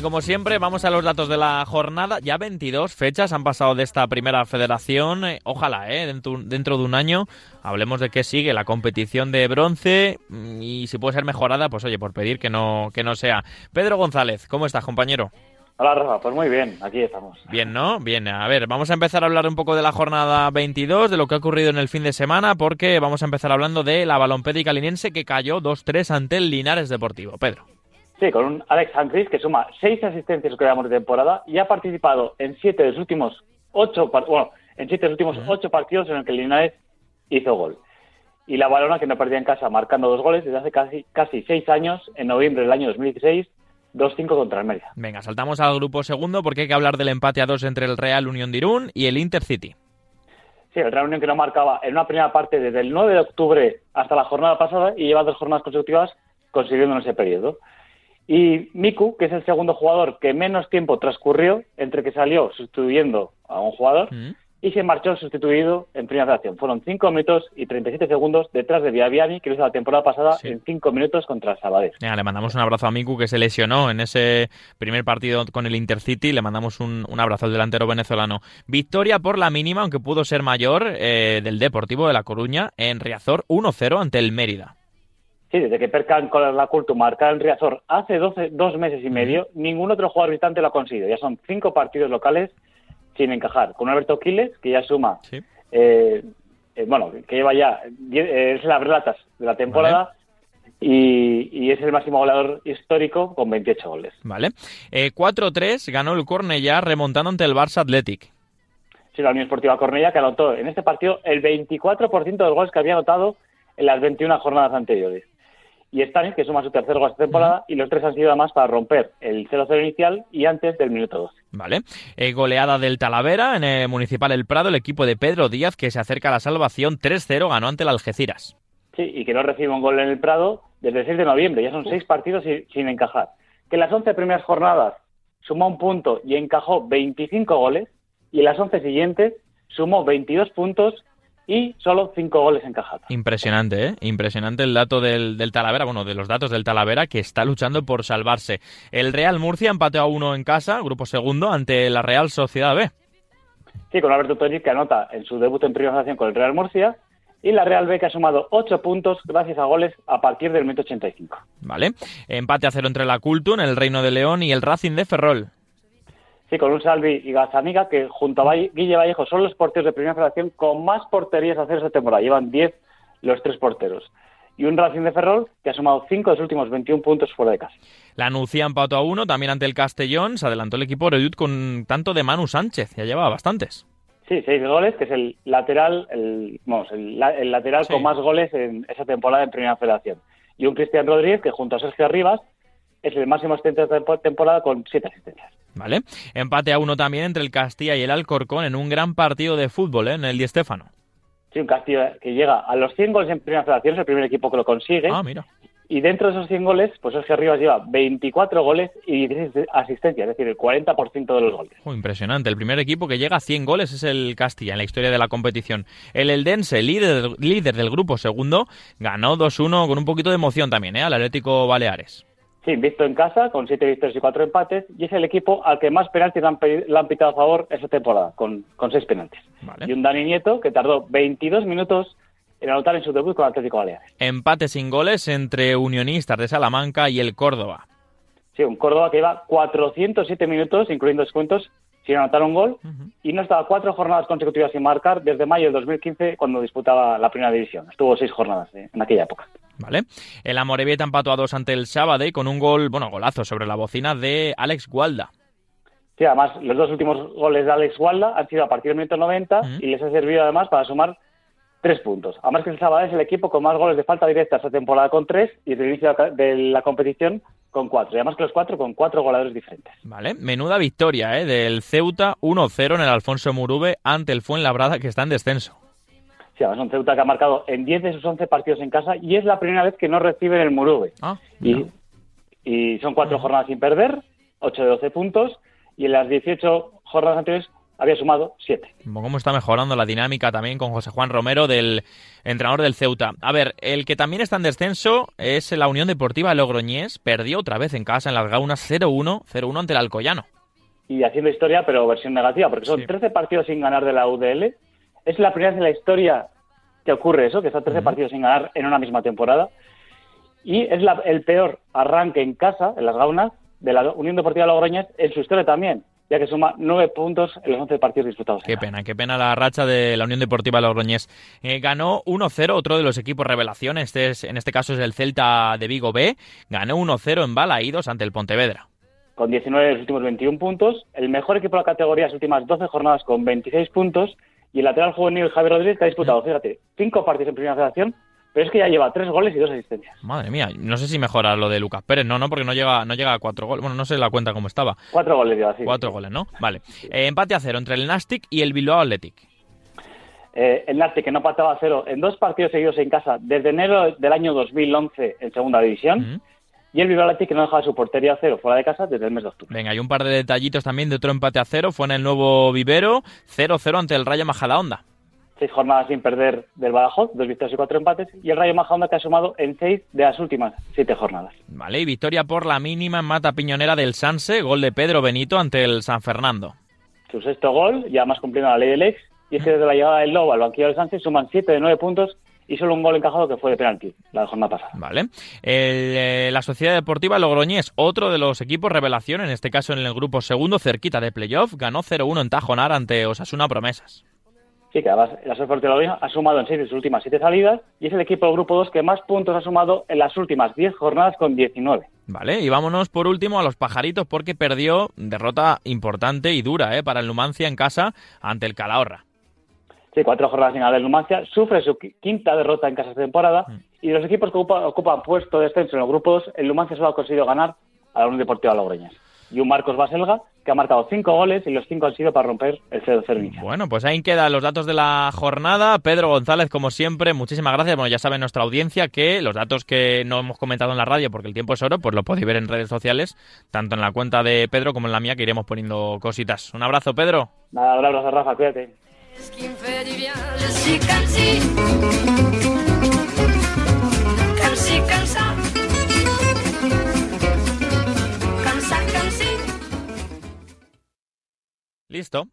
y como siempre, vamos a los datos de la jornada. Ya 22 fechas han pasado de esta primera federación. Eh, ojalá, ¿eh? Dentro, dentro de un año hablemos de qué sigue la competición de bronce mm, y si puede ser mejorada, pues oye, por pedir que no, que no sea. Pedro González, ¿cómo estás, compañero? Hola Rafa, pues muy bien, aquí estamos. Bien, ¿no? Bien, a ver, vamos a empezar a hablar un poco de la jornada 22, de lo que ha ocurrido en el fin de semana, porque vamos a empezar hablando de la balompédica linense que cayó 2-3 ante el Linares Deportivo. Pedro. Sí, con un Alex Hankris que suma seis asistencias que de temporada y ha participado en siete de los últimos ocho, bueno, en siete de los últimos ocho partidos en el que Linares hizo gol. Y la balona que no perdía en casa marcando dos goles desde hace casi, casi seis años, en noviembre del año 2016, 2-5 contra el Mérida. Venga, saltamos al grupo segundo porque hay que hablar del empate a dos entre el Real Unión de Irún y el Intercity. Sí, el Real Unión que no marcaba en una primera parte desde el 9 de octubre hasta la jornada pasada y lleva dos jornadas consecutivas consiguiendo en ese periodo. Y Miku, que es el segundo jugador que menos tiempo transcurrió entre que salió sustituyendo a un jugador mm. y se marchó sustituido en primera fracción. Fueron 5 minutos y 37 segundos detrás de Viaviani, que lo hizo la temporada pasada en 5 minutos contra Sabadell. le mandamos un abrazo a Miku, que se lesionó en ese primer partido con el Intercity. Le mandamos un, abrazo al delantero venezolano. Victoria por la mínima, aunque pudo ser mayor, eh, del Deportivo de La Coruña en Riazor 1-0 ante el Mérida. Sí, desde que Percan con la Culto marca en Riazor hace dos meses y medio, ningún otro jugador visitante lo ha conseguido. Ya son cinco partidos locales sin encajar. Con Alberto Quiles, que ya suma, eh, eh, bueno, que lleva ya, eh, es las relatas de la temporada. Y, es el máximo goleador histórico con 28 goles. Vale. 4-3 ganó el Cornellá remontando ante el Barça Athletic. Sí, la Unión Esportiva Cornellá que anotó en este partido el 24% de los goles que había anotado en las 21 jornadas anteriores y Stanis, que suma su tercer gol esta temporada, y los tres han sido además para romper el 0-0 inicial y antes del minuto 12. Vale. Eh, goleada del Talavera en el Municipal El Prado, el equipo de Pedro Díaz, que se acerca a la salvación 3-0, ganó ante el Algeciras. Sí, y que no recibe un gol en el Prado desde el 6 de noviembre, ya son seis partidos sin encajar. Que en las 11 primeras jornadas sumó un punto y encajó 25 goles, y en las 11 siguientes sumó 22 puntos y solo cinco goles encajados. Impresionante, ¿eh? Impresionante el dato del, Talavera, bueno, de los datos del Talavera que está luchando por salvarse. El Real Murcia empató a uno en casa, grupo segundo, ante la Real Sociedad B. Sí, con Alberto Toriz que anota en su debut en primera con el Real Murcia y la Real B que ha sumado ocho puntos gracias a goles a partir del minuto 85. Vale. Empate a cero entre la Cultun, el Reino de León y el Racing de Ferrol. Sí, con un Salvi y Gazaniga que junto a Guille Vallejo son los porteros de primera federación con más porterías a hacer esta temporada. Llevan 10 los tres porteros. Y un Racing de Ferrol que ha sumado 5 de los últimos 21 puntos fuera de casa. La Nucía empató a uno también ante el Castellón. Se adelantó el equipo Redut con tanto de Manu Sánchez. Ya llevaba bastantes. Sí, seis goles, que es el lateral, el, vamos, el, lateral con más goles en esa temporada en Primera Federación. Y un Cristian Rodríguez que junto a Sergio Arribas es el máximo asistente de temporada con siete asistencias. Vale. Empate a uno también entre el Castilla y el Alcorcón en un gran partido de fútbol, ¿eh? en el Di Stéfano. Sí, un Castilla que llega a los 100 goles en primera federación, es el primer equipo que lo consigue. Ah, mira. Y dentro de esos 100 goles, pues Sergio Rivas lleva 24 goles y 16 asistencias, es decir, el 40% de los goles. impresionante. El primer equipo que llega a 100 goles es el Castilla en la historia de la competición. El Eldense, líder, líder del grupo segundo, ganó 2-1 con un poquito de emoción también ¿eh? al Atlético Baleares. Sí, visto en casa, con siete victorias y cuatro empates, y es el equipo al que más penaltis le han, pitado a favor esa temporada, con, con seis penaltis. Y un Dani Nieto que tardó 22 minutos en anotar en su debut con Atlético Baleares. Empate sin goles entre Unionistas de Salamanca y el Córdoba. Sí, un Córdoba que lleva 407 minutos, incluyendo descuentos, sin anotar un gol, y no estaba cuatro jornadas consecutivas sin marcar desde mayo de 2015, cuando disputaba la primera división. Estuvo seis jornadas eh, en aquella época. ¿Vale? El Amorebieta empató a dos ante el sábado con un gol, bueno, golazo sobre la bocina de Alex Gualda. Sí, además, los dos últimos goles de Alex Gualda han sido a partir del minuto 90 y les ha servido además para sumar tres puntos. Además que el sábado es el equipo con más goles de falta directa esta temporada con tres y desde el inicio de la competición con cuatro. Y además que los cuatro con cuatro goleadores diferentes. Vale, menuda victoria ¿eh? del Ceuta 1-0 en el Alfonso Murube ante el Fuenlabrada que está en descenso. Sí, además un Ceuta que ha marcado en 10 de sus 11 partidos en casa y es la primera vez que no reciben el Murube. Ah, y, y, son cuatro jornadas sin perder, 8 de 12 puntos, y en las 18 jornadas anteriores había sumado 7. ¿Cómo está mejorando la dinámica también con José Juan Romero, del entrenador del Ceuta? A ver, el que también está en descenso es la Unión Deportiva Logroñés. Perdió otra vez en casa en las Gaunas 0-1, 0-1 ante el Alcoyano. Y haciendo historia, pero versión negativa, porque son 13 partidos sin ganar de la UDL. Es la primera vez en la historia que ocurre eso, que son 13 partidos sin ganar en una misma temporada. Y es el peor arranque en casa, en las Gaunas, de la Unión Deportiva Logroñés en su historia también ya que suma nueve puntos en los once partidos disputados. Qué pena, qué pena la racha de la Unión Deportiva Logroñés. Eh, ganó 1-0 otro de los equipos revelación, este es, en este caso es el Celta de Vigo B, ganó 1-0 en Balaídos ante el Pontevedra. Con 19 de los últimos 21 puntos, el mejor equipo de la categoría las últimas 12 jornadas con 26 puntos y el lateral juvenil Javier Rodríguez que ha disputado, fíjate, cinco partidos en primera federación pero es que ya lleva tres goles y dos asistencias. Madre mía, no sé si mejora lo de Lucas Pérez, no, no, porque no llega, no llega a cuatro goles. Bueno, no sé la cuenta cómo estaba. Cuatro goles lleva, sí. Cuatro goles, ¿no? Vale. Eh, empate a cero entre el Nastic y el Bilbao Athletic. Eh, el Nastic que no pataba a cero en dos partidos seguidos en casa desde enero del año 2011 en segunda división. Y el Athletic que no dejaba su portería a cero fuera de casa desde el mes de octubre. Venga, hay un par de detallitos también de otro empate a cero. Fue en el nuevo Vivero, 0-0 ante el Rayo Majadahonda seis jornadas sin perder del Badajoz, dos victorias y cuatro empates, y el Rayo Majadahonda que ha sumado en seis de las últimas siete jornadas. Vale, y victoria por la mínima en mata piñonera del Sanse, gol de Pedro Benito ante el San Fernando. Su sexto gol, ya más cumpliendo la ley del ex, y es que desde la llegada del Lobo al banquillo del Sanse suman siete de nueve puntos y solo un gol encajado que fue de penalti la jornada pasada. Vale. Eh, la Sociedad Deportiva Logroñés, otro de los equipos revelación, en este caso en el grupo segundo, cerquita de playoff, ganó 0-1 en Tajonar ante Osasuna Promesas. Sí, que además la Sport ha sumado en seis de sus últimas siete salidas y es el equipo del Grupo 2 que más puntos ha sumado en las últimas diez jornadas con 19. Vale, y vámonos por último a los pajaritos porque perdió derrota importante y dura ¿eh? para el Numancia en casa ante el Calahorra. Sí, cuatro jornadas sin ganar Numancia, sufre su quinta derrota en casa de temporada mm. y de los equipos que ocupan, puesto de descenso en el Grupo 2, el Numancia solo ha conseguido ganar a la Unión Deportiva Logroñas y un Marcos Baselga que ha marcado cinco goles y los cinco han sido para romper el 0-0 Bueno, pues ahí quedan los datos de la jornada. Pedro González, como siempre, muchísimas gracias. Bueno, ya sabe nuestra audiencia que los datos que no hemos comentado en la radio, porque el tiempo es oro, pues lo podéis ver en redes sociales, tanto en la cuenta de Pedro como en la mía, que iremos poniendo cositas. Un abrazo, Pedro. Nada, un abrazo, Rafa, cuídate. qui me fait du bien. Je suis comme si. Comme si, comme ça. Comme ça, comme si. Listo.